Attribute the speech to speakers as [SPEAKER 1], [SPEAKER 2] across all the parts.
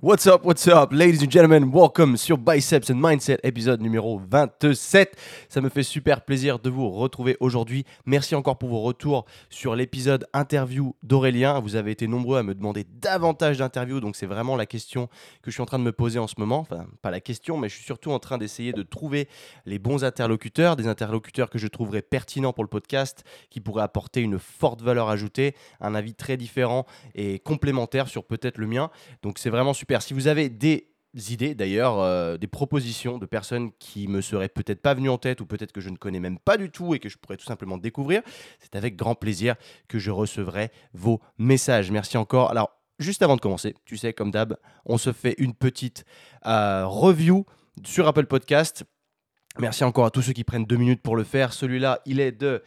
[SPEAKER 1] What's up, what's up, ladies and gentlemen, welcome sur Biceps and Mindset, épisode numéro 27. Ça me fait super plaisir de vous retrouver aujourd'hui. Merci encore pour vos retours sur l'épisode interview d'Aurélien. Vous avez été nombreux à me demander davantage d'interviews, donc c'est vraiment la question que je suis en train de me poser en ce moment. Enfin, pas la question, mais je suis surtout en train d'essayer de trouver les bons interlocuteurs, des interlocuteurs que je trouverais pertinents pour le podcast, qui pourraient apporter une forte valeur ajoutée, un avis très différent et complémentaire sur peut-être le mien. Donc c'est vraiment super si vous avez des idées d'ailleurs, euh, des propositions de personnes qui me seraient peut-être pas venues en tête ou peut-être que je ne connais même pas du tout et que je pourrais tout simplement découvrir, c'est avec grand plaisir que je recevrai vos messages. Merci encore. Alors, juste avant de commencer, tu sais, comme d'hab, on se fait une petite euh, review sur Apple Podcast. Merci encore à tous ceux qui prennent deux minutes pour le faire. Celui-là, il est de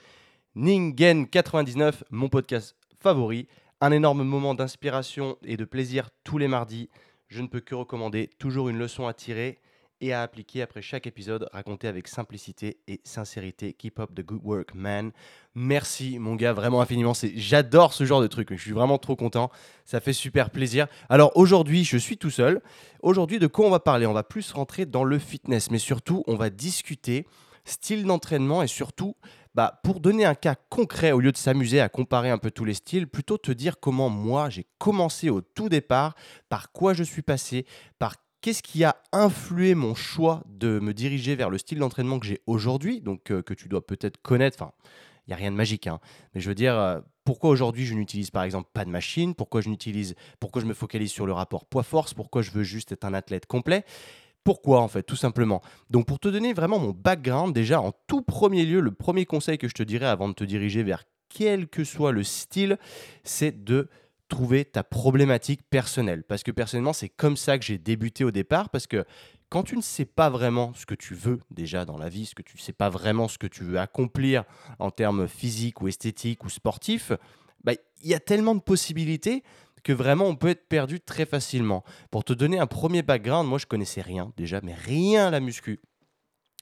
[SPEAKER 1] Ningen99, mon podcast favori. Un énorme moment d'inspiration et de plaisir tous les mardis je ne peux que recommander toujours une leçon à tirer et à appliquer après chaque épisode, raconté avec simplicité et sincérité. Keep up the good work, man. Merci, mon gars, vraiment infiniment. J'adore ce genre de truc. Je suis vraiment trop content. Ça fait super plaisir. Alors aujourd'hui, je suis tout seul. Aujourd'hui, de quoi on va parler? On va plus rentrer dans le fitness, mais surtout, on va discuter style d'entraînement et surtout bah, pour donner un cas concret, au lieu de s'amuser à comparer un peu tous les styles, plutôt te dire comment moi j'ai commencé au tout départ, par quoi je suis passé, par qu'est-ce qui a influé mon choix de me diriger vers le style d'entraînement que j'ai aujourd'hui, donc euh, que tu dois peut-être connaître. Enfin, il n'y a rien de magique, hein, mais je veux dire, euh, pourquoi aujourd'hui je n'utilise par exemple pas de machine, pourquoi je n'utilise, pourquoi je me focalise sur le rapport poids-force, pourquoi je veux juste être un athlète complet? Pourquoi en fait, tout simplement Donc pour te donner vraiment mon background, déjà en tout premier lieu, le premier conseil que je te dirais avant de te diriger vers quel que soit le style, c'est de trouver ta problématique personnelle. Parce que personnellement, c'est comme ça que j'ai débuté au départ, parce que quand tu ne sais pas vraiment ce que tu veux déjà dans la vie, ce que tu ne sais pas vraiment ce que tu veux accomplir en termes physiques ou esthétiques ou sportifs, bah, il y a tellement de possibilités que vraiment on peut être perdu très facilement. Pour te donner un premier background, moi je connaissais rien déjà, mais rien à la muscu.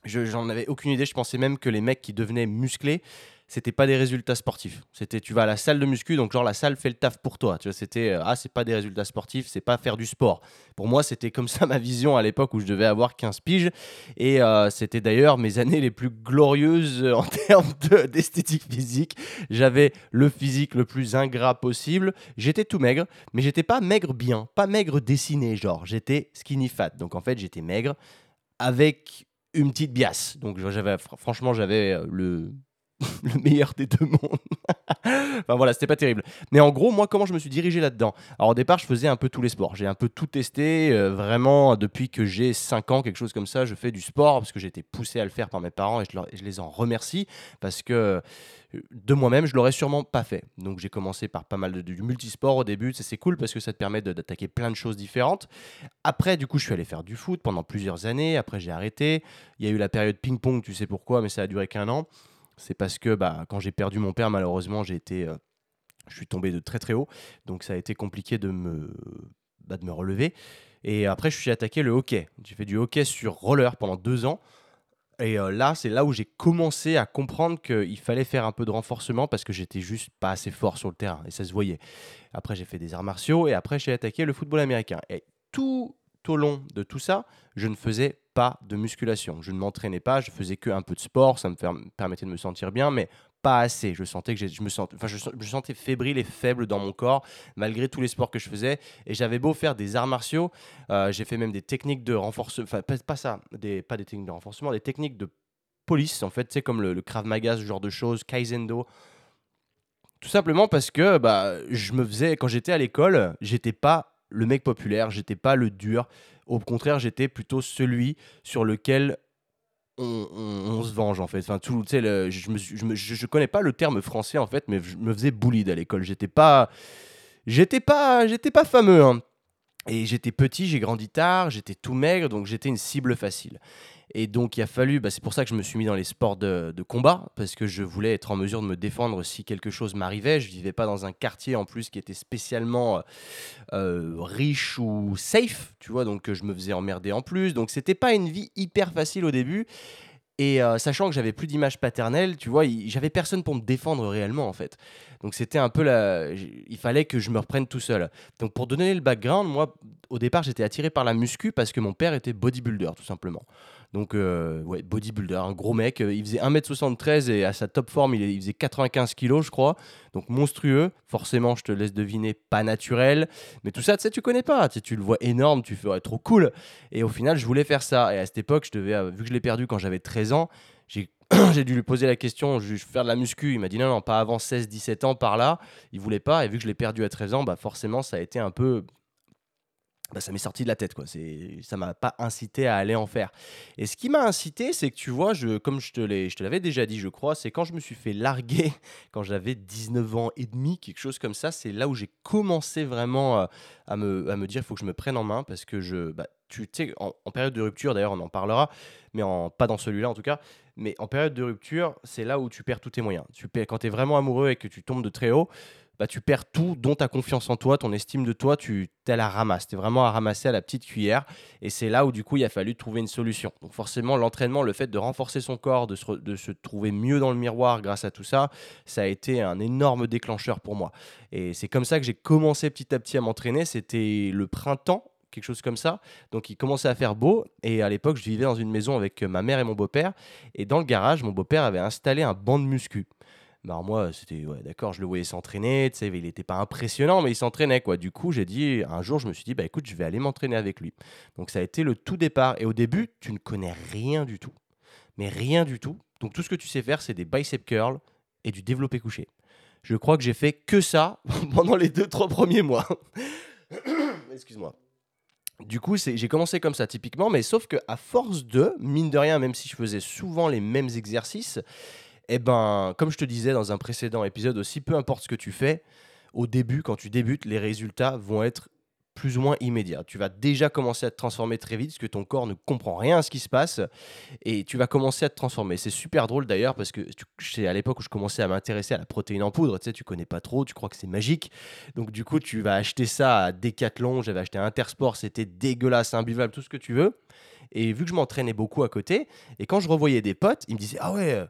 [SPEAKER 1] J'en avais aucune idée, je pensais même que les mecs qui devenaient musclés, c'était pas des résultats sportifs. C'était tu vas à la salle de muscu, donc genre la salle fait le taf pour toi. Tu vois, c'était euh, ah c'est pas des résultats sportifs, c'est pas faire du sport. Pour moi, c'était comme ça ma vision à l'époque où je devais avoir 15 piges. Et euh, c'était d'ailleurs mes années les plus glorieuses en termes d'esthétique physique. J'avais le physique le plus ingrat possible. J'étais tout maigre, mais j'étais pas maigre bien, pas maigre dessiné genre. J'étais skinny fat. Donc en fait, j'étais maigre avec une petite biasse. Donc j'avais franchement j'avais euh, le le meilleur des deux mondes. enfin voilà, c'était pas terrible. Mais en gros, moi, comment je me suis dirigé là-dedans? Alors au départ, je faisais un peu tous les sports. J'ai un peu tout testé. Euh, vraiment, depuis que j'ai 5 ans, quelque chose comme ça, je fais du sport parce que j'ai été poussé à le faire par mes parents et je, les en remercie parce que euh, de moi-même, je l'aurais sûrement pas fait. Donc j'ai commencé par pas mal de, du multisport au début. C'est cool parce que ça te permet d'attaquer plein de choses différentes. Après, du coup, je suis allé faire du foot pendant plusieurs années. Après, j'ai arrêté. Il y a eu la période ping-pong, tu sais pourquoi, mais ça a duré qu'un an c'est parce que bah, quand j'ai perdu mon père, malheureusement, j'ai été, euh, je suis tombé de très très haut, donc ça a été compliqué de me, bah, de me relever. Et après, je suis attaqué le hockey. J'ai fait du hockey sur roller pendant deux ans. Et euh, là, c'est là où j'ai commencé à comprendre qu'il fallait faire un peu de renforcement parce que j'étais juste pas assez fort sur le terrain et ça se voyait. Après, j'ai fait des arts martiaux et après, j'ai attaqué le football américain. Et tout au long de tout ça, je ne faisais pas de musculation. Je ne m'entraînais pas, je faisais que un peu de sport, ça me permettait de me sentir bien, mais pas assez. Je sentais que je me sentais, enfin, je, sentais fébrile et faible dans mon corps, malgré tous les sports que je faisais. Et j'avais beau faire des arts martiaux, euh, j'ai fait même des techniques de renforcement, pas, ça, des, pas des techniques de renforcement, des techniques de police, en fait, c'est comme le, le Krav Maga, ce genre de choses, Kaizendo. Tout simplement parce que bah, je me faisais, quand j'étais à l'école, j'étais pas le mec populaire, j'étais pas le dur. Au contraire, j'étais plutôt celui sur lequel on, se venge en fait. Enfin, tout, le, je, je, je, connais pas le terme français en fait, mais je me faisais bully à l'école. J'étais pas, j'étais pas, j'étais pas fameux. Hein. Et j'étais petit, j'ai grandi tard, j'étais tout maigre, donc j'étais une cible facile. Et donc, il a fallu, bah, c'est pour ça que je me suis mis dans les sports de, combat, parce que je voulais être en mesure de me défendre si quelque chose m'arrivait. Je vivais pas dans un quartier en plus qui était spécialement euh, riche ou safe, tu vois, donc je me faisais emmerder en plus. Donc, c'était pas une vie hyper facile au début. Et euh, sachant que j'avais plus d'image paternelle, tu vois, j'avais personne pour me défendre réellement en fait. Donc c'était un peu la. Il fallait que je me reprenne tout seul. Donc pour donner le background, moi, au départ, j'étais attiré par la muscu parce que mon père était bodybuilder, tout simplement. Donc, euh, ouais, bodybuilder, un gros mec. Euh, il faisait 1m73 et à sa top forme, il, faisait 95 kg, je crois. Donc, monstrueux. Forcément, je te laisse deviner, pas naturel. Mais tout ça, tu sais, tu connais pas. Tu, le vois énorme, tu fais trop cool. Et au final, je voulais faire ça. Et à cette époque, je devais, euh, vu que je l'ai perdu quand j'avais 13 ans, j'ai j'ai dû lui poser la question, je vais faire de la muscu. Il m'a dit non, non, pas avant 16-17 ans par là. Il voulait pas. Et vu que je l'ai perdu à 13 ans, bah forcément, ça a été un peu bah, ça m'est sorti de la tête, quoi. Ça m'a pas incité à aller en faire. Et ce qui m'a incité, c'est que tu vois, je, comme je te, l'ai, je te l'avais déjà dit, je crois, c'est quand je me suis fait larguer, quand j'avais 19 ans et demi, quelque chose comme ça, c'est là où j'ai commencé vraiment euh, à, me, à me dire, il faut que je me prenne en main, parce que je, bah, tu sais, en, période de rupture, d'ailleurs, on en parlera, mais en, pas dans celui-là en tout cas, mais en période de rupture, c'est là où tu perds tous tes moyens. Tu perds, quand tu es vraiment amoureux et que tu tombes de très haut, bah, tu perds tout, dont ta confiance en toi, ton estime de toi, tu es à la ramasse. Tu es vraiment à ramasser à la petite cuillère. Et c'est là où, du coup, il a fallu trouver une solution. Donc, forcément, l'entraînement, le fait de renforcer son corps, de se, de se, trouver mieux dans le miroir grâce à tout ça, ça a été un énorme déclencheur pour moi. Et c'est comme ça que j'ai commencé petit à petit à m'entraîner. C'était le printemps quelque chose comme ça. Donc il commençait à faire beau et à l'époque je vivais dans une maison avec ma mère et mon beau-père et dans le garage mon beau-père avait installé un banc de muscu. Bah, moi, c'était ouais, d'accord, je le voyais s'entraîner, tu sais, il n'était pas impressionnant, mais il s'entraînait quoi. Du coup, j'ai dit un jour, je me suis dit bah écoute, je vais aller m'entraîner avec lui. Donc ça a été le tout départ. Et au début, tu ne connais rien du tout, mais rien du tout. Donc tout ce que tu sais faire, c'est des bicep curls et du développé couché. Je crois que j'ai fait que ça pendant les deux trois premiers mois. Excuse-moi. Du coup, j'ai commencé comme ça typiquement, mais sauf que à force de, mine de rien, même si je faisais souvent les mêmes exercices, eh ben, comme je te disais dans un précédent épisode aussi, peu importe ce que tu fais, au début, quand tu débutes, les résultats vont être plus ou moins immédiats. Tu vas déjà commencer à te transformer très vite parce que ton corps ne comprend rien à ce qui se passe et tu vas commencer à te transformer. C'est super drôle d'ailleurs parce que c'est à l'époque où je commençais à m'intéresser à la protéine en poudre, tu sais, tu connais pas trop, tu crois que c'est magique. Donc du coup, tu vas acheter ça à Decathlon, j'avais acheté Intersport, c'était dégueulasse, imbuvable, tout ce que tu veux. Et vu que je m'entraînais beaucoup à côté, et quand je revoyais des potes, ils me disaient Ah ouais,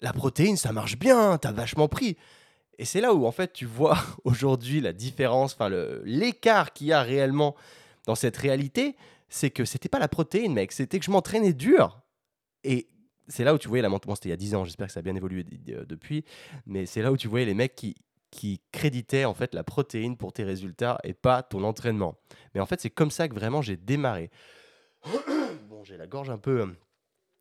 [SPEAKER 1] la protéine, ça marche bien, t'as vachement pris. Et c'est là où, en fait, tu vois aujourd'hui la différence, enfin, l'écart qu'il y a réellement dans cette réalité, c'est que c'était pas la protéine, mec, c'était que je m'entraînais dur. Et c'est là où tu voyais la montée. c'était il y a 10 ans, j'espère que ça a bien évolué depuis. Mais c'est là où tu voyais les mecs qui, qui créditaient en fait la protéine pour tes résultats et pas ton entraînement. Mais en fait, c'est comme ça que vraiment j'ai démarré. bon, j'ai la gorge un peu euh,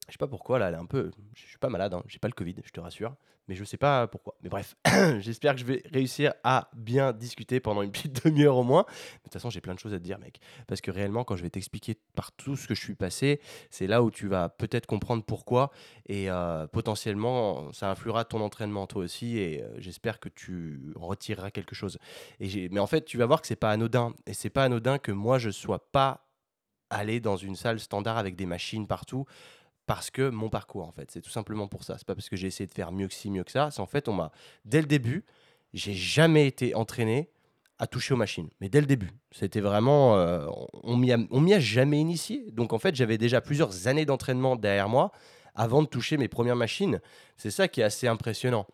[SPEAKER 1] je sais pas pourquoi, là, elle est un peu. Je suis pas malade, hein, j'ai pas le Covid, je te rassure. Mais je sais pas pourquoi. Mais bref, j'espère que je vais réussir à bien discuter pendant une petite demi-heure au moins. de toute façon, j'ai plein de choses à te dire, mec. Parce que réellement, quand je vais t'expliquer par tout ce que je suis passé, c'est là où tu vas peut-être comprendre pourquoi. Et euh, potentiellement, ça influera ton entraînement, toi aussi. Et euh, j'espère que tu retireras quelque chose. Et mais en fait, tu vas voir que c'est pas anodin. Et c'est pas anodin que moi, je sois pas allé dans une salle standard avec des machines partout parce que mon parcours en fait. C'est tout simplement pour ça. C'est pas parce que j'ai essayé de faire mieux que ci, mieux que ça. C'est en fait, on m'a dès le début, j'ai jamais été entraîné à toucher aux machines. Mais dès le début, c'était vraiment, euh, on m'y a, jamais initié. Donc en fait, j'avais déjà plusieurs années d'entraînement derrière moi avant de toucher mes premières machines. C'est ça qui est assez impressionnant.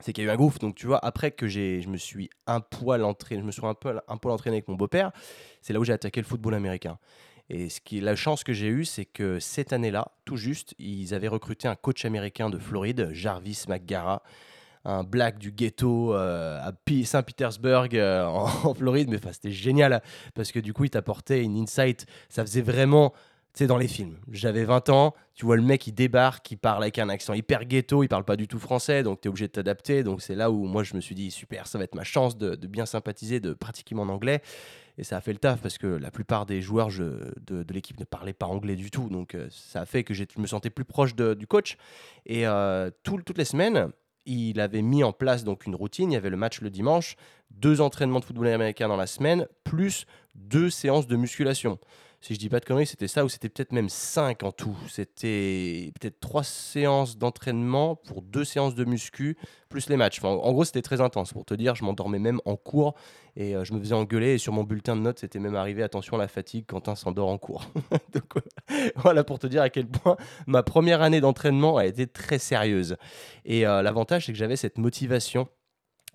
[SPEAKER 1] C'est qu'il y a eu un gouffre. Donc tu vois, après que j'ai, je me suis un poil entraîné, je me suis un peu, un poil entraîné avec mon beau-père, c'est là où j'ai attaqué le football américain. Et la chance que j'ai eue, c'est que cette année-là, tout juste, ils avaient recruté un coach américain de Floride, Jarvis McGara, un black du ghetto euh, à Saint-Pétersbourg euh, en, Floride. Mais c'était génial parce que du coup, il t'apportait une insight. Ça faisait vraiment sais, dans les films. J'avais 20 ans, tu vois le mec, il débarque, il parle avec un accent hyper ghetto, il parle pas du tout français, donc tu es obligé de t'adapter. Donc c'est là où moi je me suis dit, super, ça va être ma chance de bien sympathiser, de pratiquer mon anglais. Et ça a fait le taf parce que la plupart des joueurs de, l'équipe ne parlaient pas anglais du tout. Donc euh, ça a fait que je me sentais plus proche du coach. Et euh, toutes les semaines, il avait mis en place donc une routine. Il y avait le match le dimanche, deux entraînements de football américain dans la semaine, plus deux séances de musculation. Si je dis pas de conneries, c'était ça ou c'était peut-être même 5 en tout. C'était peut-être 3 séances d'entraînement pour 2 séances de muscu, plus les matchs. en gros, c'était très intense. Pour te dire, je m'endormais même en cours et euh, je me faisais engueuler. Et sur mon bulletin de notes, c'était même arrivé attention à la fatigue, Quentin s'endort en cours. Voilà pour te dire à quel point ma première année d'entraînement a été très sérieuse. Et euh, l'avantage, c'est que j'avais cette motivation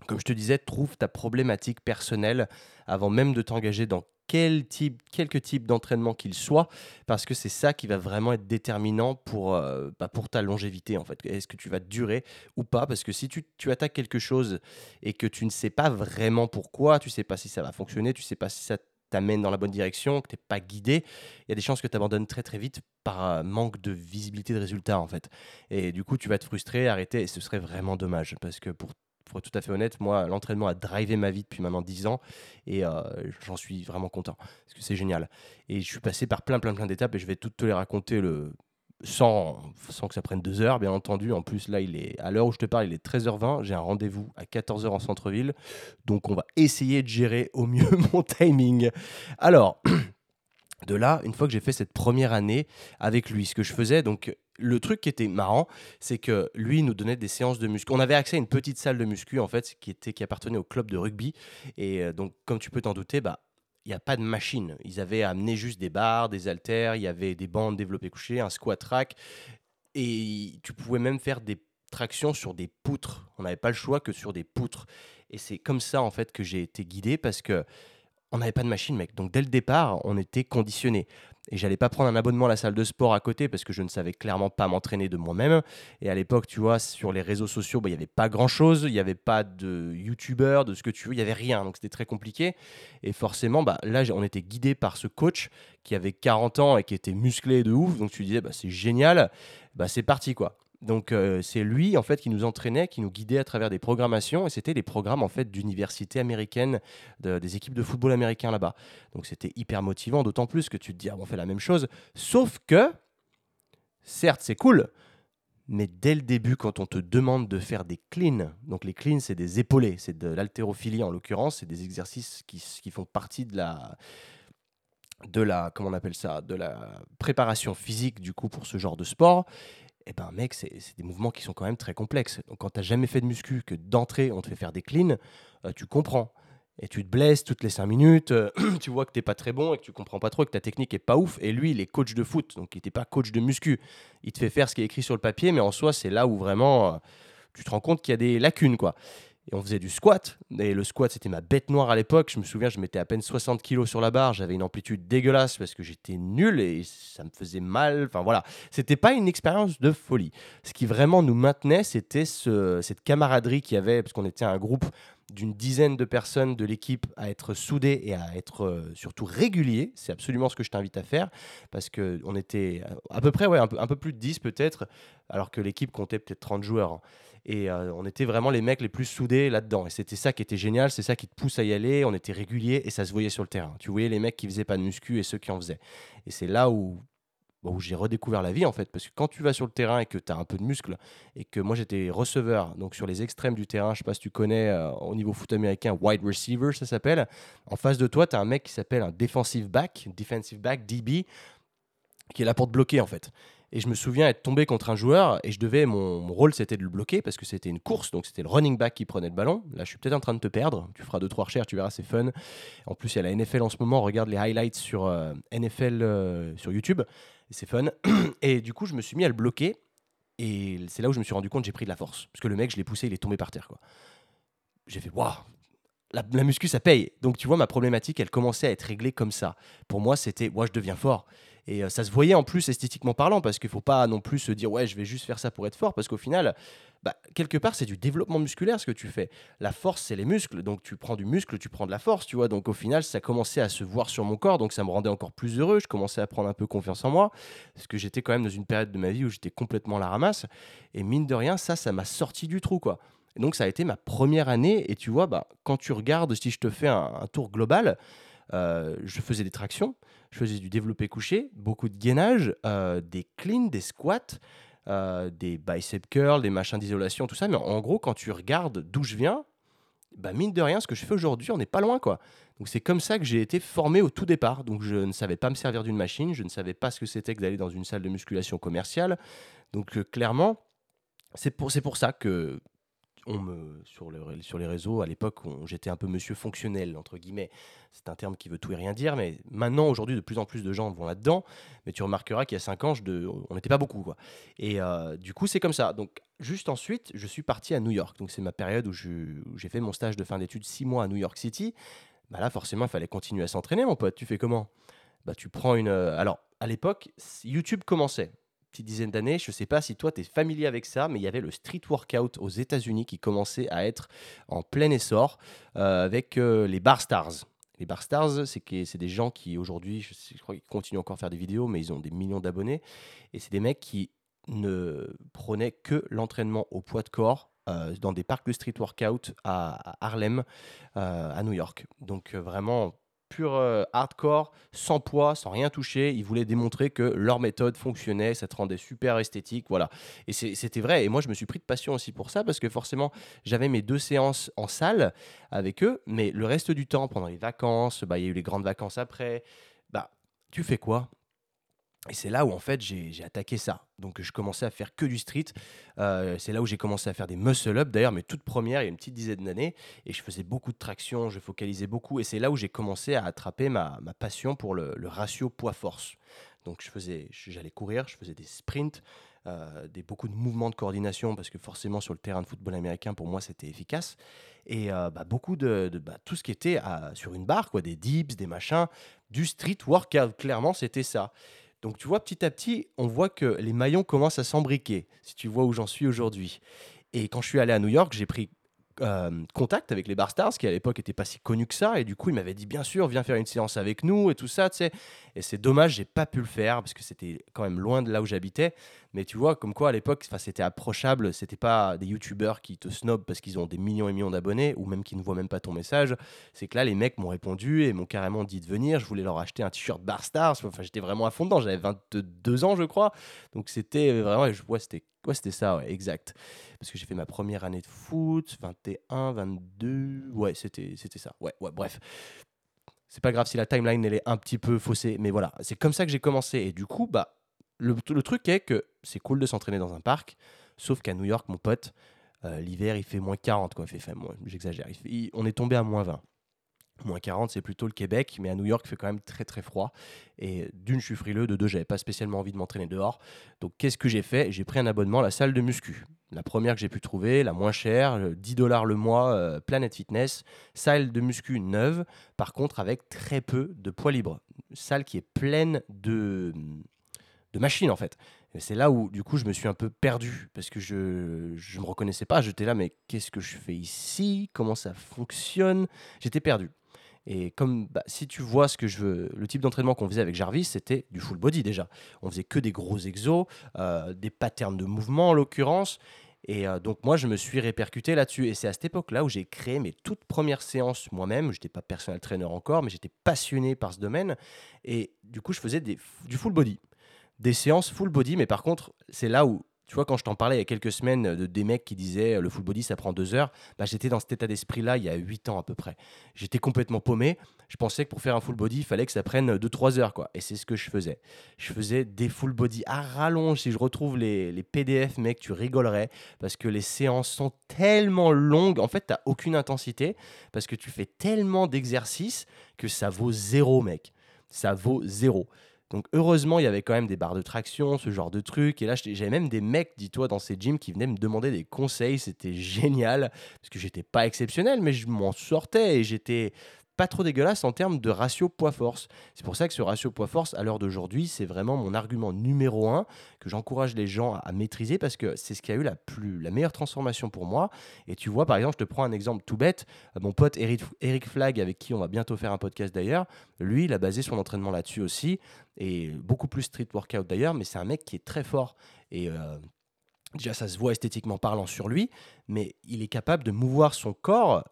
[SPEAKER 1] comme je te disais, trouve ta problématique personnelle avant même de t'engager dans quel type, quelque type d'entraînement qu'il soit, parce que c'est ça qui va vraiment être déterminant pour, euh, bah, pour ta longévité en fait. Est-ce que tu vas durer ou pas? Parce que si tu, tu, attaques quelque chose et que tu ne sais pas vraiment pourquoi, tu sais pas si ça va fonctionner, tu sais pas si ça t'amène dans la bonne direction, que tu n'es pas guidé, il y a des chances que tu abandonnes très très vite par euh, manque de visibilité de résultats en fait. Et du coup, tu vas te frustrer, arrêter, et ce serait vraiment dommage, parce que pour pour être tout à fait honnête, moi, l'entraînement a drivé ma vie depuis maintenant 10 ans et euh, j'en suis vraiment content parce que c'est génial. Et je suis passé par plein, plein, plein d'étapes et je vais toutes te les raconter sans que ça prenne deux heures, bien entendu. En plus, là, il est à l'heure où je te parle, il est 13h20. J'ai un rendez-vous à 14h en centre-ville. Donc, on va essayer de gérer au mieux mon timing. Alors. De là, une fois que j'ai fait cette première année avec lui, ce que je faisais, donc le truc qui était marrant, c'est que lui nous donnait des séances de muscu. On avait accès à une petite salle de muscu en fait, qui était qui appartenait au club de rugby. Et euh, donc, comme tu peux t'en douter, bah il n'y a pas de machine. Ils avaient amené juste des barres, des haltères, il y avait des bandes développées couchées, un squat rack, et tu pouvais même faire des tractions sur des poutres. On n'avait pas le choix que sur des poutres. Et c'est comme ça en fait que j'ai été guidé parce que on n'avait pas de machine, mec. Donc dès le départ, on était conditionné. Et j'allais pas prendre un abonnement à la salle de sport à côté parce que je ne savais clairement pas m'entraîner de moi-même. Et à l'époque, tu vois, sur les réseaux sociaux, bah, il n'y avait pas grand-chose. Il n'y avait pas de youtubeurs, de ce que tu veux. Il n'y avait rien. Donc c'était très compliqué. Et forcément, bah, là, on était guidé par ce coach qui avait 40 ans et qui était musclé de ouf. Donc tu disais, bah, c'est génial. Bah, c'est parti, quoi. Donc euh, c'est lui en fait qui nous entraînait, qui nous guidait à travers des programmations et c'était des programmes en fait d'université américaine, des équipes de football américain là-bas. Donc c'était hyper motivant, d'autant plus que tu te dis ah, on fait la même chose, sauf que certes c'est cool, mais dès le début quand on te demande de faire des cleans, donc les cleans c'est des épaulés, c'est de l'haltérophilie en l'occurrence, c'est des exercices qui, qui font partie de la de la comment on appelle ça, de la préparation physique du coup pour ce genre de sport eh ben mec, c'est des mouvements qui sont quand même très complexes. Donc quand tu n'as jamais fait de muscu, que d'entrée on te fait faire des cleans, euh, tu comprends. Et tu te blesses toutes les 5 minutes, euh, tu vois que tu n'es pas très bon et que tu comprends pas trop, que ta technique est pas ouf. Et lui, il est coach de foot, donc il n'était pas coach de muscu. Il te fait faire ce qui est écrit sur le papier, mais en soi, c'est là où vraiment euh, tu te rends compte qu'il y a des lacunes. quoi et on faisait du squat. Et le squat, c'était ma bête noire à l'époque. Je me souviens, je mettais à peine 60 kilos sur la barre. J'avais une amplitude dégueulasse parce que j'étais nul et ça me faisait mal. Enfin voilà, c'était pas une expérience de folie. Ce qui vraiment nous maintenait, c'était ce, cette camaraderie qu'il y avait, parce qu'on était un groupe d'une dizaine de personnes de l'équipe à être soudés et à être euh, surtout réguliers. C'est absolument ce que je t'invite à faire parce qu'on était à peu près ouais, un, peu, un peu plus de 10 peut-être, alors que l'équipe comptait peut-être 30 joueurs. Et euh, on était vraiment les mecs les plus soudés là-dedans. Et c'était ça qui était génial, c'est ça qui te pousse à y aller. On était réguliers et ça se voyait sur le terrain. Tu voyais les mecs qui faisaient pas de muscu et ceux qui en faisaient. Et c'est là où, où j'ai redécouvert la vie en fait. Parce que quand tu vas sur le terrain et que tu as un peu de muscle, et que moi j'étais receveur, donc sur les extrêmes du terrain, je sais pas si tu connais euh, au niveau foot américain, wide receiver ça s'appelle. En face de toi, tu as un mec qui s'appelle un defensive back, defensive back, DB, qui est là pour te bloquer en fait. Et je me souviens être tombé contre un joueur et je devais, mon, rôle c'était de le bloquer parce que c'était une course, donc c'était le running back qui prenait le ballon. Là, je suis peut-être en train de te perdre. Tu feras deux trois recherches, tu verras, c'est fun. En plus, il y a la NFL en ce moment. regarde les highlights sur euh, NFL euh, sur YouTube. C'est fun. Et du coup, je me suis mis à le bloquer. Et c'est là où je me suis rendu compte j'ai pris de la force. Parce que le mec, je l'ai poussé, il est tombé par terre. Quoi. J'ai fait waouh, la, muscu, ça paye. Donc, tu vois, ma problématique, elle commençait à être réglée comme ça. Pour moi, c'était, moi, je deviens fort. Et euh, ça se voyait en plus esthétiquement parlant, parce qu'il ne faut pas non plus se dire, ouais, je vais juste faire ça pour être fort, parce qu'au final, bah, quelque part, c'est du développement musculaire ce que tu fais. La force, c'est les muscles. Donc, tu prends du muscle, tu prends de la force, tu vois. Donc, au final, ça commençait à se voir sur mon corps. Donc, ça me rendait encore plus heureux. Je commençais à prendre un peu confiance en moi. Parce que j'étais quand même dans une période de ma vie où j'étais complètement la ramasse. Et mine de rien, ça, ça m'a sorti du trou, quoi. Et donc, ça a été ma première année. Et tu vois, bah, quand tu regardes, si je te fais un, tour global, euh, je faisais des tractions je faisais du développé couché, beaucoup de gainage, euh, des cleans, des squats, euh, des bicep curls, des machins d'isolation, tout ça. Mais en gros, quand tu regardes d'où je viens, bah mine de rien, ce que je fais aujourd'hui, on n'est pas loin, quoi. Donc c'est comme ça que j'ai été formé au tout départ. Donc je ne savais pas me servir d'une machine, je ne savais pas ce que c'était que d'aller dans une salle de musculation commerciale. Donc euh, clairement, c'est pour ça que on me, sur, le, sur les réseaux, à l'époque, j'étais un peu monsieur fonctionnel, entre guillemets. C'est un terme qui veut tout et rien dire, mais maintenant, aujourd'hui, de plus en plus de gens vont là-dedans. Mais tu remarqueras qu'il y a 5 ans, de, on n'était pas beaucoup. Quoi. Et euh, du coup, c'est comme ça. Donc, juste ensuite, je suis parti à New York. Donc, c'est ma période où, j'ai fait mon stage de fin d'études 6 mois à New York City. Bah là, forcément, il fallait continuer à s'entraîner, mon pote. Tu fais comment? Bah, Tu prends une. Euh, alors, à l'époque, YouTube commençait petite dizaine d'années. Je ne sais pas si toi, tu es familier avec ça, mais il y avait le street workout aux États-Unis qui commençait à être en plein essor euh, avec euh, les Bar Stars. Les Bar Stars, c'est des gens qui aujourd'hui, je, crois qu'ils continuent encore à faire des vidéos, mais ils ont des millions d'abonnés. Et c'est des mecs qui ne prenaient que l'entraînement au poids de corps euh, dans des parcs de street workout à, Harlem, à New York. Donc vraiment pur euh, hardcore, sans poids, sans rien toucher. Ils voulaient démontrer que leur méthode fonctionnait, ça te rendait super esthétique, voilà. Et c'était vrai. Et moi, je me suis pris de passion aussi pour ça parce que forcément, j'avais mes deux séances en salle avec eux, mais le reste du temps, pendant les vacances, bah, il y a eu les grandes vacances après. Bah, tu fais quoi? Et c'est là où en fait j'ai attaqué ça. Donc je commençais à faire que du street. Euh, c'est là où j'ai commencé à faire des muscle up. D'ailleurs, mes toutes premières, il y a une petite dizaine d'années. Et je faisais beaucoup de traction, je focalisais beaucoup. Et c'est là où j'ai commencé à attraper ma, passion pour le, ratio poids-force. Donc je faisais, j'allais courir, je faisais des sprints, euh, des, beaucoup de mouvements de coordination parce que forcément sur le terrain de football américain, pour moi, c'était efficace. Et euh, bah, beaucoup de, bah, tout ce qui était sur une barre, quoi, des dips, des machins, du street workout. Clairement, c'était ça. Donc tu vois, petit à petit, on voit que les maillons commencent à s'embriquer, si tu vois où j'en suis aujourd'hui. Et quand je suis allé à New York, j'ai pris euh, contact avec les Bar Stars, qui à l'époque n'étaient pas si connus que ça. Et du coup, il m'avait dit, bien sûr, viens faire une séance avec nous et tout ça, tu sais. Et c'est dommage, j'ai pas pu le faire parce que c'était quand même loin de là où j'habitais. Mais tu vois, comme quoi à l'époque, c'était approchable. C'était pas des youtubeurs qui te snobent parce qu'ils ont des millions et millions d'abonnés ou même qui ne voient même pas ton message. C'est que là, les mecs m'ont répondu et m'ont carrément dit de venir. Je voulais leur acheter un t-shirt Bar Stars. Enfin, j'étais vraiment à fond dedans. J'avais 22 ans, je crois. Donc c'était vraiment, je vois, c'était Ouais, c'était ça, ouais, exact. Parce que j'ai fait ma première année de foot, 21, 22. Ouais, c'était ça. Ouais, ouais, bref. C'est pas grave si la timeline elle est un petit peu faussée, mais voilà, c'est comme ça que j'ai commencé. Et du coup, bah, le, le truc est que c'est cool de s'entraîner dans un parc, sauf qu'à New York, mon pote, euh, l'hiver il fait moins 40, quoi. Fait, j'exagère. on est tombé à moins 20. Moins 40, c'est plutôt le Québec, mais à New York, il fait quand même très très froid. Et d'une, je suis frileux, de deux, j'avais pas spécialement envie de m'entraîner dehors. Donc qu'est-ce que j'ai fait? J'ai pris un abonnement à la salle de muscu. La première que j'ai pu trouver, la moins chère, 10 dollars le mois, euh, Planet Fitness. Salle de muscu neuve, par contre avec très peu de poids libre. Salle qui est pleine de, de machines en fait. C'est là où, du coup, je me suis un peu perdu parce que je ne me reconnaissais pas. J'étais là, mais qu'est-ce que je fais ici? Comment ça fonctionne? J'étais perdu. Et comme bah, si tu vois ce que je veux, le type d'entraînement qu'on faisait avec Jarvis, c'était du full body déjà. On faisait que des gros exos, euh, des patterns de mouvement en l'occurrence. Et euh, donc moi, je me suis répercuté là-dessus. Et c'est à cette époque-là où j'ai créé mes toutes premières séances moi-même. Je n'étais pas personnel trainer encore, mais j'étais passionné par ce domaine. Et du coup, je faisais des, du full body. Des séances full body, mais par contre, c'est là où tu vois, quand je t'en parlais il y a quelques semaines de des mecs qui disaient euh, le full body ça prend deux heures, bah, j'étais dans cet état d'esprit-là il y a huit ans à peu près. J'étais complètement paumé. Je pensais que pour faire un full body, il fallait que ça prenne deux, trois heures. quoi. Et c'est ce que je faisais. Je faisais des full body à rallonge. Si je retrouve les, les PDF, mec, tu rigolerais parce que les séances sont tellement longues. En fait, tu n'as aucune intensité parce que tu fais tellement d'exercices que ça vaut zéro, mec. Ça vaut zéro. Donc heureusement, il y avait quand même des barres de traction, ce genre de trucs. Et là, j'avais même des mecs, dis-toi, dans ces gyms qui venaient me demander des conseils. C'était génial parce que j'étais pas exceptionnel, mais je m'en sortais et j'étais pas trop dégueulasse en termes de ratio poids-force. C'est pour ça que ce ratio poids-force, à l'heure d'aujourd'hui, c'est vraiment mon argument numéro un que j'encourage les gens à, maîtriser parce que c'est ce qui a eu la, plus, la meilleure transformation pour moi. Et tu vois, par exemple, je te prends un exemple tout bête. Euh, mon pote Eric, Eric Flag, avec qui on va bientôt faire un podcast d'ailleurs, lui, il a basé son entraînement là-dessus aussi et beaucoup plus street workout d'ailleurs, mais c'est un mec qui est très fort. Et. Euh, déjà, ça se voit esthétiquement parlant sur lui, mais il est capable de mouvoir son corps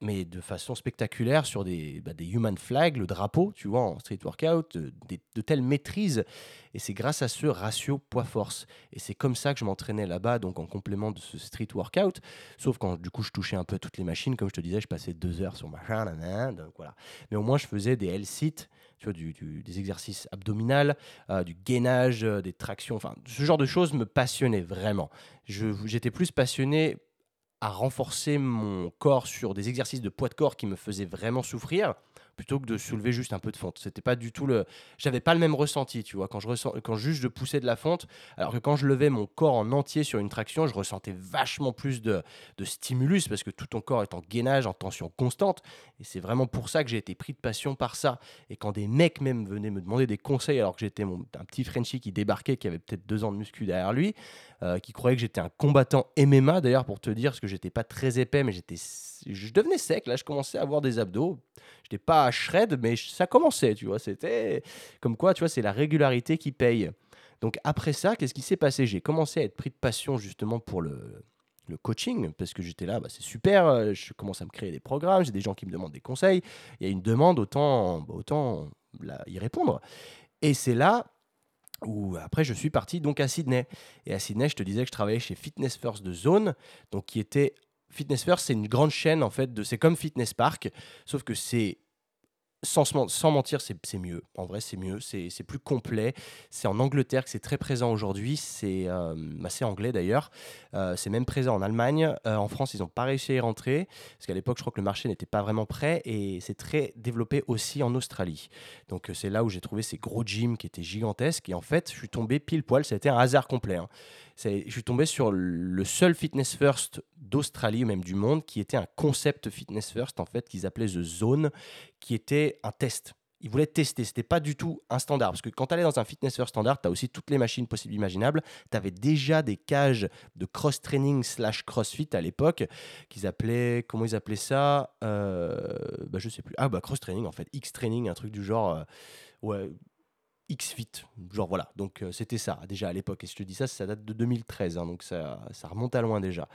[SPEAKER 1] mais de façon spectaculaire sur des, bah, des human flags, le drapeau, tu vois, en street workout, de, de telles maîtrises. Et c'est grâce à ce ratio poids-force. Et c'est comme ça que je m'entraînais là-bas, donc en complément de ce street workout. Sauf quand du coup je touchais un peu toutes les machines, comme je te disais, je passais deux heures sur ma donc voilà. Mais au moins je faisais des L-sit, tu vois, du, des exercices abdominaux, euh, du gainage, euh, des tractions, enfin ce genre de choses me passionnait vraiment. J'étais plus passionné à renforcer mon corps sur des exercices de poids de corps qui me faisaient vraiment souffrir plutôt que de soulever juste un peu de fonte. C'était pas du tout le. J'avais pas le même ressenti, tu vois, quand je ressens, quand je poussais de la fonte, alors que quand je levais mon corps en entier sur une traction, je ressentais vachement plus de, de stimulus parce que tout ton corps est en gainage, en tension constante. Et c'est vraiment pour ça que j'ai été pris de passion par ça. Et quand des mecs même venaient me demander des conseils alors que j'étais un petit Frenchie qui débarquait, qui avait peut-être deux ans de muscu derrière lui, euh, qui croyait que j'étais un combattant MMA d'ailleurs pour te dire, parce que j'étais pas très épais, mais j'étais, je devenais sec. Là, je commençais à avoir des abdos. J'étais pas à shred, mais ça commençait, tu vois. C'était comme quoi, tu vois, c'est la régularité qui paye. Donc après ça, qu'est-ce qui s'est passé? J'ai commencé à être pris de passion justement pour le, le coaching, parce que j'étais là, bah, c'est super, euh, je commence à me créer des programmes, j'ai des gens qui me demandent des conseils, il y a une demande, autant, bah, autant y répondre. Et c'est là où après je suis parti donc à Sydney. Et à Sydney, je te disais que je travaillais chez Fitness First de Zone, donc qui était Fitness First, c'est une grande chaîne en fait de c'est comme Fitness Park, sauf que c'est sans, mentir, c'est mieux. En vrai, c'est mieux. C'est plus complet. C'est en Angleterre que c'est très présent aujourd'hui. C'est euh, assez anglais d'ailleurs. Euh, c'est même présent en Allemagne. Euh, en France, ils n'ont pas réussi à y rentrer. Parce qu'à l'époque, je crois que le marché n'était pas vraiment prêt. Et c'est très développé aussi en Australie. Donc, c'est là où j'ai trouvé ces gros gyms qui étaient gigantesques. Et en fait, je suis tombé pile poil. C'était un hasard complet. Hein. Je suis tombé sur le seul Fitness First d'Australie ou même du monde qui était un concept Fitness First en fait qu'ils appelaient The Zone, qui était un test. Ils voulaient tester, c'était pas du tout un standard. Parce que quand tu allais dans un fitness first standard, tu as aussi toutes les machines possibles imaginables. Tu avais déjà des cages de cross-training slash crossfit à l'époque, qu'ils appelaient, comment ils appelaient ça euh, bah, Je sais plus. Ah, bah cross-training en fait, X-training, un truc du genre. Euh, ouais, X-Fit. Genre voilà, donc euh, c'était ça déjà à l'époque. Et je te dis ça, ça date de 2013, hein, donc ça, ça, remonte à loin déjà.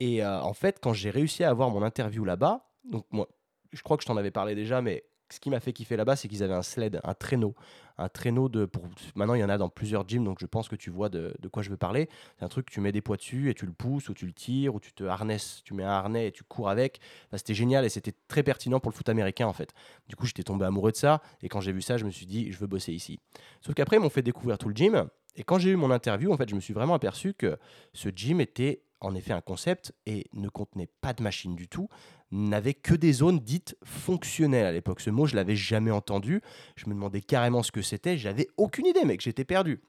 [SPEAKER 1] Et euh, en fait, quand j'ai réussi à avoir mon interview là-bas, donc moi, je crois que je t'en avais parlé déjà, mais ce qui m'a fait kiffer là-bas, c'est qu'ils avaient un sled, un traîneau. Un traîneau de. Pour, maintenant, il y en a dans plusieurs gyms, donc je pense que tu vois de, quoi je veux parler. C'est un truc, tu mets des poids dessus et tu le pousses, ou tu le tires, ou tu te harnesses. Tu mets un harnais et tu cours avec. c'était génial et c'était très pertinent pour le foot américain, en fait. Du coup, j'étais tombé amoureux de ça. Et quand j'ai vu ça, je me suis dit, je veux bosser ici. Sauf qu'après, ils m'ont fait découvrir tout le gym. Et quand j'ai eu mon interview, en fait, je me suis vraiment aperçu que ce gym était en effet un concept et ne contenait pas de machine du tout, n'avait que des zones dites fonctionnelles à l'époque. Ce mot, je l'avais jamais entendu. Je me demandais carrément ce que c'était. J'avais aucune idée, mec. J'étais perdu.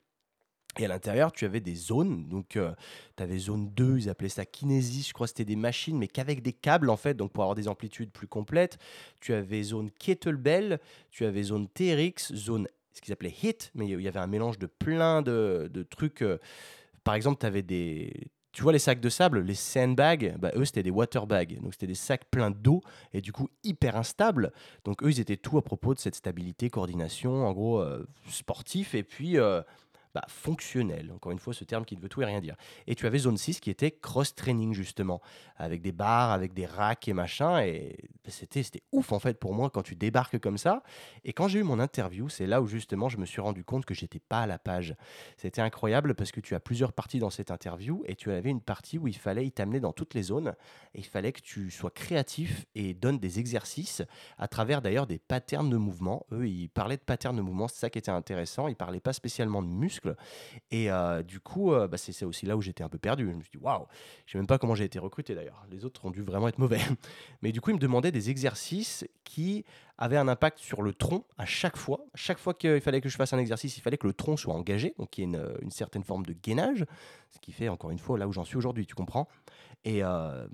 [SPEAKER 1] Et à l'intérieur, tu avais des zones. Donc, euh, tu avais zone 2, ils appelaient ça kinésie. Je crois que c'était des machines, mais qu'avec des câbles, en fait, donc pour avoir des amplitudes plus complètes. Tu avais zone kettlebell, tu avais zone TRX, zone ce qu'ils appelaient HIT, mais il y avait un mélange de plein de, trucs. Euh, par exemple, tu avais des, tu vois les sacs de sable, les sandbags, bah, eux c'était des waterbags, donc c'était des sacs pleins d'eau et du coup hyper instables. Donc eux ils étaient tout à propos de cette stabilité, coordination, en gros euh, sportif et puis euh, bah, fonctionnel. Encore une fois, ce terme qui ne veut tout et rien dire. Et tu avais zone 6 qui était cross-training, justement, avec des barres, avec des racks et machin. Et bah, c'était, ouf, en fait, pour moi, quand tu débarques comme ça. Et quand j'ai eu mon interview, c'est là où, justement, je me suis rendu compte que j'étais pas à la page. C'était incroyable parce que tu as plusieurs parties dans cette interview et tu avais une partie où il fallait y t'amener dans toutes les zones. Et il fallait que tu sois créatif et donnes des exercices à travers, d'ailleurs, des patterns de mouvement. Eux, ils parlaient de patterns de mouvement, c'est ça qui était intéressant. Ils parlaient pas spécialement de muscles et euh, du coup, euh, bah, c'est aussi là où j'étais un peu perdu. Je me suis dit, waouh, je sais même pas comment j'ai été recruté d'ailleurs. Les autres ont dû vraiment être mauvais. Mais du coup, ils me demandaient des exercices qui avaient un impact sur le tronc à chaque fois. chaque fois qu'il fallait que je fasse un exercice, il fallait que le tronc soit engagé, donc il y ait une, une certaine forme de gainage, ce qui fait encore une fois là où j'en suis aujourd'hui, tu comprends. Et euh,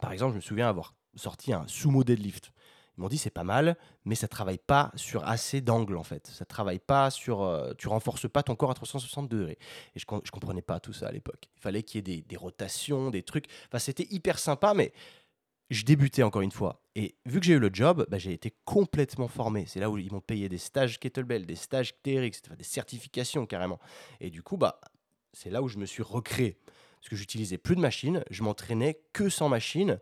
[SPEAKER 1] par exemple, je me souviens avoir sorti un sumo deadlift. Ils m'ont dit c'est pas mal, mais ça travaille pas sur assez d'angles en fait. Ça travaille pas sur, euh, tu renforces pas ton corps à 360 degrés. Et je, je comprenais pas tout ça à l'époque. Il fallait qu'il y ait des, rotations, des trucs. Enfin, c'était hyper sympa, mais je débutais encore une fois. Et vu que j'ai eu le job, bah, j'ai été complètement formé. C'est là où ils m'ont payé des stages kettlebell, des stages TRX, des certifications carrément. Et du coup, bah, c'est là où je me suis recréé. Parce que j'utilisais plus de machines, je m'entraînais que sans machine.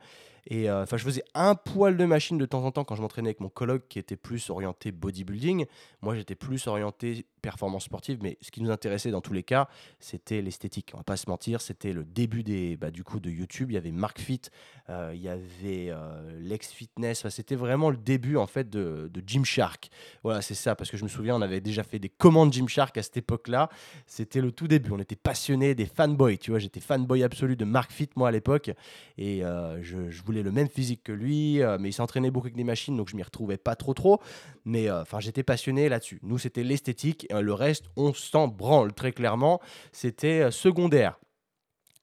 [SPEAKER 1] Et euh, enfin, je faisais un poil de machine de temps en temps quand je m'entraînais avec mon colloque qui était plus orienté bodybuilding. Moi, j'étais plus orienté performance sportive, mais ce qui nous intéressait dans tous les cas, c'était l'esthétique. On va pas se mentir, c'était le début des, bah, du coup, de YouTube. Il y avait Mark Fit, euh, il y avait euh, Lex Fitness. C'était vraiment le début en fait de, de Gymshark. Voilà, c'est ça, parce que je me souviens, on avait déjà fait des commandes Gymshark à cette époque-là. C'était le tout début. On était passionnés, des fanboys. Tu vois, j'étais fanboy absolu de Mark Fit moi à l'époque, et je, je voulais le même physique que lui, euh, mais il s'entraînait beaucoup avec des machines, donc je m'y retrouvais pas trop trop. Mais euh, enfin, j'étais passionné là-dessus. Nous, c'était l'esthétique, le reste, on s'en branle très clairement. C'était euh, secondaire.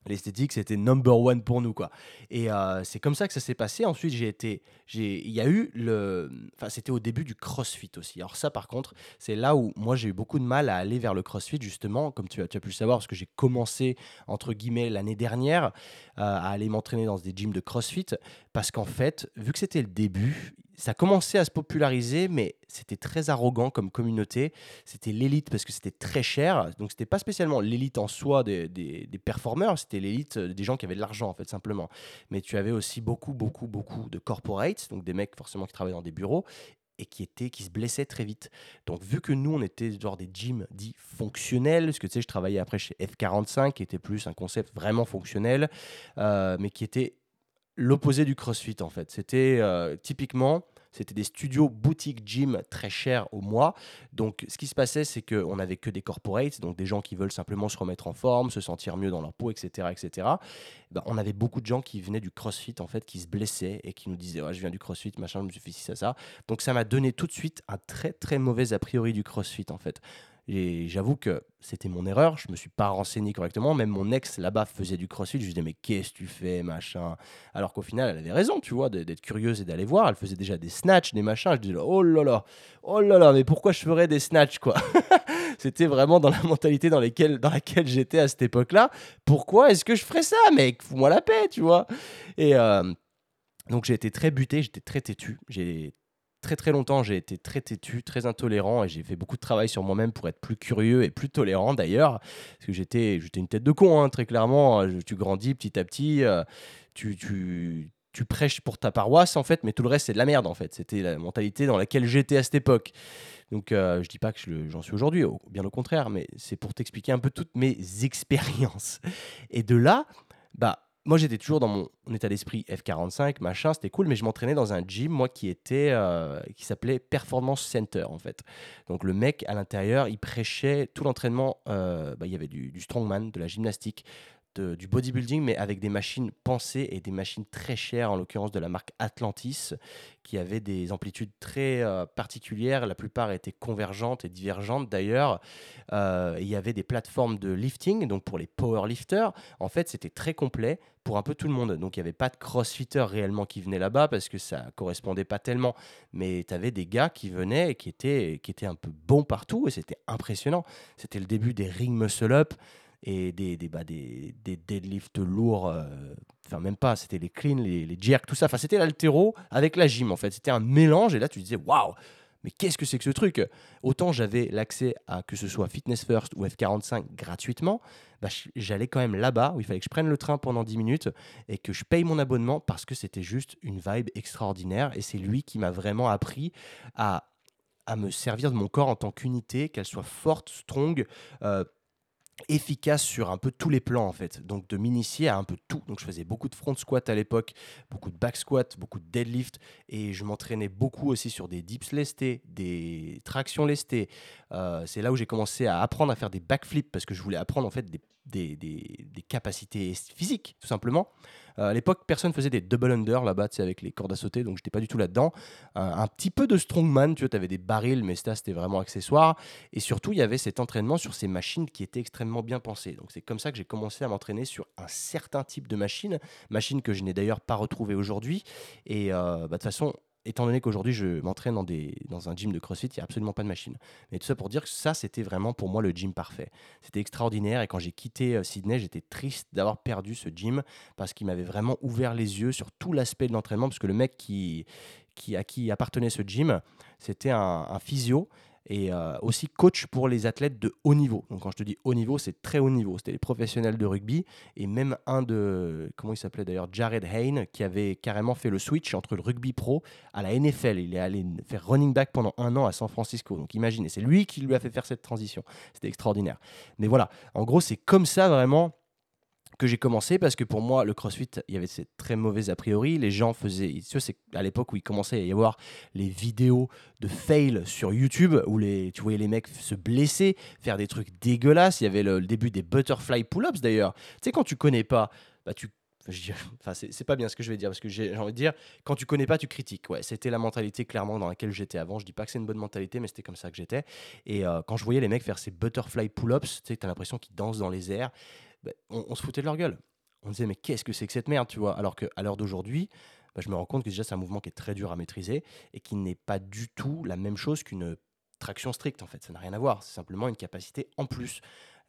[SPEAKER 1] L'esthétique, c'était number one pour nous, quoi. Et euh, c'est comme ça que ça s'est passé. Ensuite, j'ai été, il y a eu le, enfin, c'était au début du CrossFit aussi. Alors ça, par contre, c'est là où moi j'ai eu beaucoup de mal à aller vers le CrossFit justement, comme tu as, tu as pu le savoir, parce que j'ai commencé entre guillemets l'année dernière euh, à aller m'entraîner dans des gyms de CrossFit, parce qu'en fait, vu que c'était le début, ça commençait à se populariser, mais c'était très arrogant comme communauté. C'était l'élite parce que c'était très cher. Donc, c'était pas spécialement l'élite en soi des, performeurs, c'était l'élite des gens qui avaient de l'argent, en fait, simplement. Mais tu avais aussi beaucoup, beaucoup, beaucoup de corporates, donc des mecs forcément qui travaillaient dans des bureaux et qui étaient qui se blessaient très vite. Donc vu que nous on était genre des gyms dits fonctionnels, parce que tu sais je travaillais après chez F45 qui était plus un concept vraiment fonctionnel, euh, mais qui était l'opposé du CrossFit en fait. C'était euh, typiquement, c'était des studios boutique gym très chers au mois. Donc ce qui se passait, c'est qu'on n'avait que des corporates, donc des gens qui veulent simplement se remettre en forme, se sentir mieux dans leur peau, etc. etc. Ben, on avait beaucoup de gens qui venaient du CrossFit en fait, qui se blessaient et qui nous disaient ouais, je viens du CrossFit, machin, je me suis ci, ça, ça. Donc ça m'a donné tout de suite un très très mauvais a priori du CrossFit en fait. Et j'avoue que c'était mon erreur, je me suis pas renseigné correctement. Même mon ex là-bas faisait du crossfit. Je lui disais, mais qu'est-ce que tu fais, machin? Alors qu'au final, elle avait raison, tu vois, d'être curieuse et d'aller voir. Elle faisait déjà des snatchs, des machins. Je disais, oh là là, oh là là, mais pourquoi je ferais des snatchs, quoi? C'était vraiment dans la mentalité dans, dans laquelle j'étais à cette époque-là. Pourquoi est-ce que je ferais ça, mec? Fous-moi la paix, tu vois? Et. Euh, donc j'ai été très buté, j'étais très têtu, j'ai très très longtemps, j'ai été très têtu, très intolérant et j'ai fait beaucoup de travail sur moi-même pour être plus curieux et plus tolérant d'ailleurs. Parce que j'étais, une tête de con, hein, très clairement. Tu grandis petit à petit, euh, tu, tu, tu prêches pour ta paroisse en fait, mais tout le reste c'est de la merde en fait. C'était la mentalité dans laquelle j'étais à cette époque. Donc euh, je dis pas que j'en suis aujourd'hui, bien au contraire, mais c'est pour t'expliquer un peu toutes mes expériences. Et de là, bah moi, j'étais toujours dans mon état d'esprit F45, machin, c'était cool, mais je m'entraînais dans un gym, moi, qui était, euh, qui s'appelait Performance Center, en fait. Donc, le mec, à l'intérieur, il prêchait tout l'entraînement. Euh, bah, il y avait du, du, strongman, de la gymnastique, du bodybuilding, mais avec des machines pensées et des machines très chères, en l'occurrence de la marque Atlantis, qui avaient des amplitudes très euh, particulières. La plupart étaient convergentes et divergentes d'ailleurs. Euh, il y avait des plateformes de lifting, donc pour les powerlifters. En fait, c'était très complet pour un peu tout le monde. Donc il n'y avait pas de crossfitter réellement qui venaient là-bas parce que ça correspondait pas tellement. Mais tu avais des gars qui venaient et qui étaient, qui étaient un peu bons partout et c'était impressionnant. C'était le début des ring muscle up et des, des, bah, des, des deadlifts lourds. Euh, enfin, même pas, c'était les cleans, les, les jerks, tout ça. Enfin, c'était l'altéro avec la gym, en fait. C'était un mélange. Et là, tu disais, waouh, mais qu'est-ce que c'est que ce truc? Autant j'avais l'accès à que ce soit Fitness First ou F45 gratuitement, bah, j'allais quand même là-bas où il fallait que je prenne le train pendant 10 minutes et que je paye mon abonnement parce que c'était juste une vibe extraordinaire. Et c'est lui qui m'a vraiment appris à, à me servir de mon corps en tant qu'unité, qu'elle soit forte, strong. Euh, efficace sur un peu tous les plans en fait. Donc de m'initier à un peu tout. Donc je faisais beaucoup de front squat à l'époque, beaucoup de back squat, beaucoup de deadlift et je m'entraînais beaucoup aussi sur des dips lestés, des tractions lestées. Euh, c'est là où j'ai commencé à apprendre à faire des backflips parce que je voulais apprendre en fait des, des, capacités physiques tout simplement. Euh, à l'époque, personne faisait des double under là-bas, avec les cordes à sauter, donc j'étais pas du tout là-dedans. un petit peu de strongman, tu vois, avais des barils, mais ça, c'était vraiment accessoire. Et surtout, il y avait cet entraînement sur ces machines qui étaient extrêmement bien pensées. Donc c'est comme ça que j'ai commencé à m'entraîner sur un certain type de machine, machine que je n'ai d'ailleurs pas retrouvée aujourd'hui. Et euh, bah, de toute façon, étant donné qu'aujourd'hui je m'entraîne dans, dans un gym de CrossFit, il n'y a absolument pas de machine. Mais tout ça pour dire que ça, c'était vraiment pour moi le gym parfait. C'était extraordinaire et quand j'ai quitté euh, Sydney, j'étais triste d'avoir perdu ce gym parce qu'il m'avait vraiment ouvert les yeux sur tout l'aspect de l'entraînement parce que le mec qui, qui, à qui appartenait ce gym, c'était un, physio et euh, aussi coach pour les athlètes de haut niveau. Donc quand je te dis haut niveau, c'est très haut niveau. C'était les professionnels de rugby et même un de, comment il s'appelait d'ailleurs, Jared Hayne, qui avait carrément fait le switch entre le rugby pro à la NFL. Il est allé faire running back pendant un an à San Francisco. Donc imaginez, c'est lui qui lui a fait faire cette transition. C'était extraordinaire. Mais voilà, en gros, c'est comme ça vraiment que j'ai commencé parce que pour moi, le crossfit, il y avait ces très mauvais a priori. Les gens faisaient. C'est à l'époque où il commençait à y avoir les vidéos de fail sur YouTube où les, tu voyais les mecs se blesser, faire des trucs dégueulasses. Il y avait le, début des butterfly pull-ups d'ailleurs. Tu sais, quand tu connais pas, bah tu. Enfin, c'est pas bien ce que je vais dire parce que j'ai envie de dire, quand tu connais pas, tu critiques. Ouais, c'était la mentalité clairement dans laquelle j'étais avant. Je dis pas que c'est une bonne mentalité, mais c'était comme ça que j'étais. Et euh, quand je voyais les mecs faire ces butterfly pull-ups, tu sais, as l'impression qu'ils dansent dans les airs. Bah, on, se foutait de leur gueule. On disait, mais qu'est-ce que c'est que cette merde, tu vois? Alors qu'à l'heure d'aujourd'hui, bah, je me rends compte que déjà, c'est un mouvement qui est très dur à maîtriser et qui n'est pas du tout la même chose qu'une traction stricte, en fait. Ça n'a rien à voir. C'est simplement une capacité en plus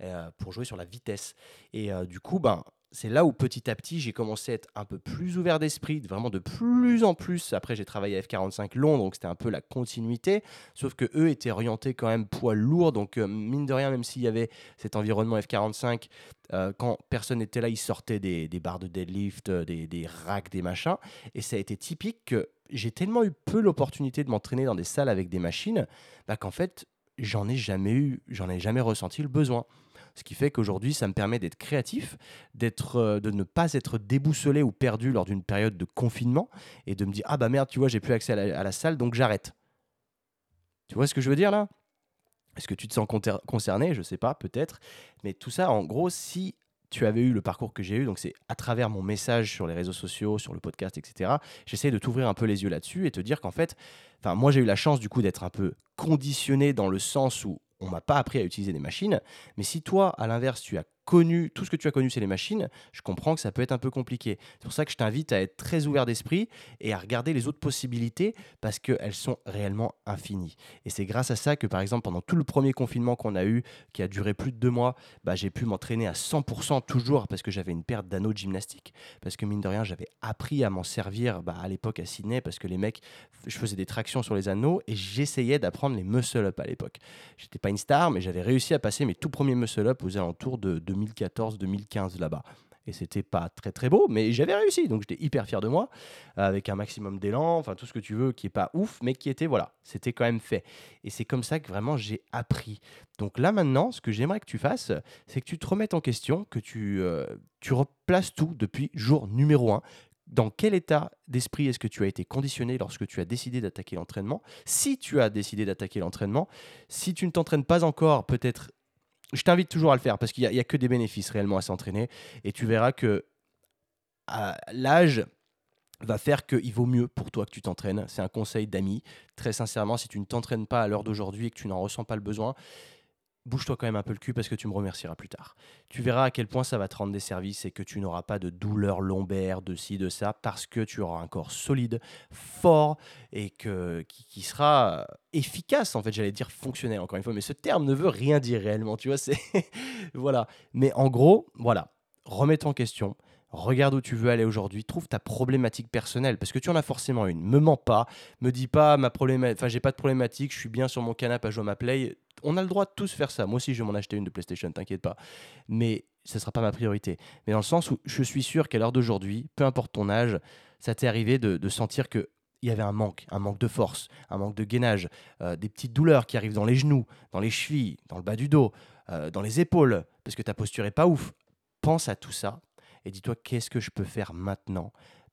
[SPEAKER 1] euh, pour jouer sur la vitesse. Et euh, du coup, ben, c'est là où petit à petit j'ai commencé à être un peu plus ouvert d'esprit, vraiment de plus en plus. Après j'ai travaillé à F45 Londres, donc c'était un peu la continuité, sauf que eux étaient orientés quand même poids lourd, donc euh, mine de rien, même s'il y avait cet environnement F45, euh, quand personne n'était là, ils sortaient des, barres de deadlift, euh, des, racks, des machins, et ça a été typique que j'ai tellement eu peu l'opportunité de m'entraîner dans des salles avec des machines, bah, qu'en fait j'en ai jamais eu, j'en ai jamais ressenti le besoin. Ce qui fait qu'aujourd'hui, ça me permet d'être créatif, d'être, euh, de ne pas être déboussolé ou perdu lors d'une période de confinement et de me dire Ah bah merde, tu vois, j'ai plus accès à la, salle, donc j'arrête. Tu vois ce que je veux dire là? Est-ce que tu te sens concerné? Je sais pas, peut-être. Mais tout ça, en gros, si tu avais eu le parcours que j'ai eu, donc c'est à travers mon message sur les réseaux sociaux, sur le podcast, etc. J'essaie de t'ouvrir un peu les yeux là-dessus et te dire qu'en fait, moi j'ai eu la chance du coup d'être un peu conditionné dans le sens où on m'a pas appris à utiliser des machines. Mais si toi, à l'inverse, tu as connu, tout ce que tu as connu, c'est les machines, je comprends que ça peut être un peu compliqué. C'est pour ça que je t'invite à être très ouvert d'esprit et à regarder les autres possibilités parce qu'elles sont réellement infinies. Et c'est grâce à ça que, par exemple, pendant tout le premier confinement qu'on a eu, qui a duré plus de deux mois, bah, j'ai pu m'entraîner à 100% toujours parce que j'avais une perte d'anneaux de gymnastique. Parce que, mine de rien, j'avais appris à m'en servir bah, à l'époque à Sydney parce que les mecs, je faisais des tractions sur les anneaux et j'essayais d'apprendre les muscle-up à l'époque. J'étais pas une star, mais j'avais réussi à passer mes tout premiers muscle-up aux alentours de 2014-2015 là-bas. Et c'était pas très très beau, mais j'avais réussi, donc j'étais hyper fier de moi, avec un maximum d'élan, enfin tout ce que tu veux, qui est pas ouf, mais qui était voilà, c'était quand même fait. Et c'est comme ça que vraiment j'ai appris. Donc là maintenant, ce que j'aimerais que tu fasses, c'est que tu te remettes en question, que tu, euh, tu replaces tout depuis jour numéro 1, dans quel état d'esprit est-ce que tu as été conditionné lorsque tu as décidé d'attaquer l'entraînement? Si tu as décidé d'attaquer l'entraînement, si tu ne t'entraînes pas encore, peut-être je t'invite toujours à le faire parce qu'il n'y a, que des bénéfices réellement à s'entraîner. Et tu verras que l'âge va faire qu'il vaut mieux pour toi que tu t'entraînes. C'est un conseil d'amis. Très sincèrement, si tu ne t'entraînes pas à l'heure d'aujourd'hui et que tu n'en ressens pas le besoin, bouge-toi quand même un peu le cul parce que tu me remercieras plus tard. Tu verras à quel point ça va te rendre des services et que tu n'auras pas de douleur lombaire, de ci, de ça, parce que tu auras un corps solide, fort et que, qui, sera efficace, en fait, j'allais dire fonctionnel encore une fois, mais ce terme ne veut rien dire réellement, tu vois, voilà. Mais en gros, voilà, remets en question, Regarde où tu veux aller aujourd'hui, trouve ta problématique personnelle, parce que tu en as forcément une. Me mens pas, me dis pas ma problématique, enfin j'ai pas de problématique, je suis bien sur mon canapé à jouer à ma play. On a le droit de tous faire ça. Moi aussi je vais m'en acheter une de PlayStation, t'inquiète pas. Mais ce ne sera pas ma priorité. Mais dans le sens où je suis sûr qu'à l'heure d'aujourd'hui, peu importe ton âge, ça t'est arrivé de, sentir que il y avait un manque, un manque de force, un manque de gainage, euh, des petites douleurs qui arrivent dans les genoux, dans les chevilles, dans le bas du dos, euh, dans les épaules, parce que ta posture est pas ouf. Pense à tout ça, et dis-toi qu'est-ce que je peux faire maintenant?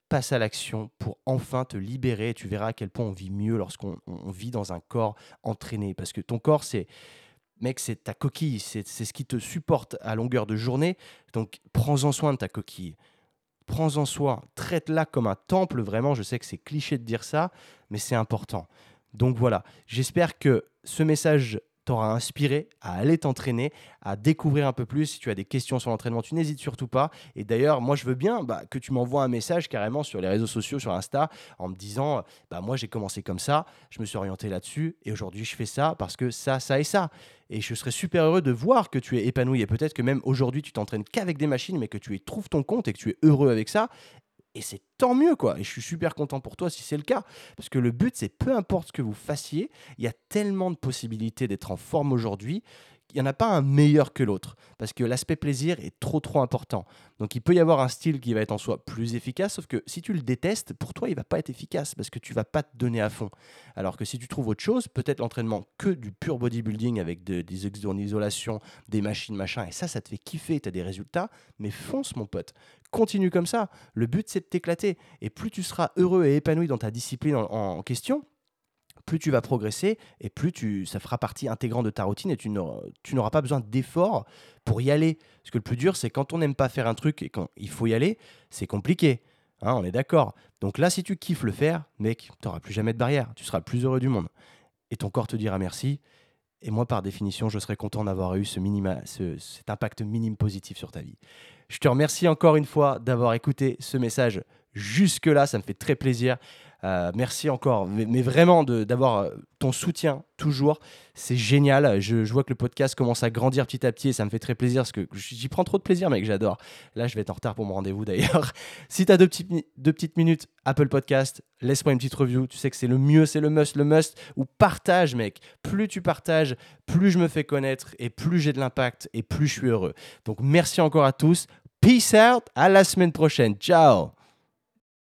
[SPEAKER 1] Passe à l'action pour enfin te libérer. Tu verras à quel point on vit mieux lorsqu'on vit dans un corps entraîné. Parce que ton corps, c'est, mec, c'est ta coquille, c'est ce qui te supporte à longueur de journée. Donc prends-en soin de ta coquille. Prends-en soin, traite-la comme un temple, vraiment. Je sais que c'est cliché de dire ça, mais c'est important. Donc voilà, j'espère que ce message t'aura inspiré à aller t'entraîner, à découvrir un peu plus. Si tu as des questions sur l'entraînement, tu n'hésites surtout pas. Et d'ailleurs, moi, je veux bien bah, que tu m'envoies un message carrément sur les réseaux sociaux, sur Insta, en me disant bah, Moi, j'ai commencé comme ça, je me suis orienté là-dessus, et aujourd'hui, je fais ça parce que ça, ça et ça. Et je serais super heureux de voir que tu es épanoui. Et peut-être que même aujourd'hui, tu t'entraînes qu'avec des machines, mais que tu y trouves ton compte et que tu es heureux avec ça et c'est tant mieux quoi. Et je suis super content pour toi si c'est le cas. Parce que le but, c'est peu importe ce que vous fassiez, il y a tellement de possibilités d'être en forme aujourd'hui il n'y en a pas un meilleur que l'autre, parce que l'aspect plaisir est trop trop important. Donc il peut y avoir un style qui va être en soi plus efficace, sauf que si tu le détestes, pour toi il va pas être efficace, parce que tu vas pas te donner à fond. Alors que si tu trouves autre chose, peut-être l'entraînement que du pur bodybuilding avec des exos en isolation, des machines, machin, et ça, ça te fait kiffer, tu as des résultats, mais fonce mon pote. Continue comme ça. Le but c'est de t'éclater. Et plus tu seras heureux et épanoui dans ta discipline en question, plus tu vas progresser et plus tu, ça fera partie intégrante de ta routine et tu n'auras pas besoin d'efforts pour y aller. Parce que le plus dur, c'est quand on n'aime pas faire un truc et quand il faut y aller, c'est compliqué. Hein, on est d'accord. Donc là, si tu kiffes le faire, mec, tu n'auras plus jamais de barrière. Tu seras le plus heureux du monde. Et ton corps te dira merci. Et moi, par définition, je serais content d'avoir eu ce cet impact minime positif sur ta vie. Je te remercie encore une fois d'avoir écouté ce message jusque-là. Ça me fait très plaisir. Euh, merci encore, mais, vraiment d'avoir euh, ton soutien toujours. C'est génial. Je, vois que le podcast commence à grandir petit à petit et ça me fait très plaisir parce que j'y prends trop de plaisir, mec. J'adore. Là, je vais être en retard pour mon rendez-vous d'ailleurs. si tu as deux, deux petites minutes, Apple Podcast, laisse-moi une petite review. Tu sais que c'est le mieux, c'est le must, le must. Ou partage, mec. Plus tu partages, plus je me fais connaître et plus j'ai de l'impact et plus je suis heureux. Donc, merci encore à tous. Peace out. À la semaine prochaine. Ciao.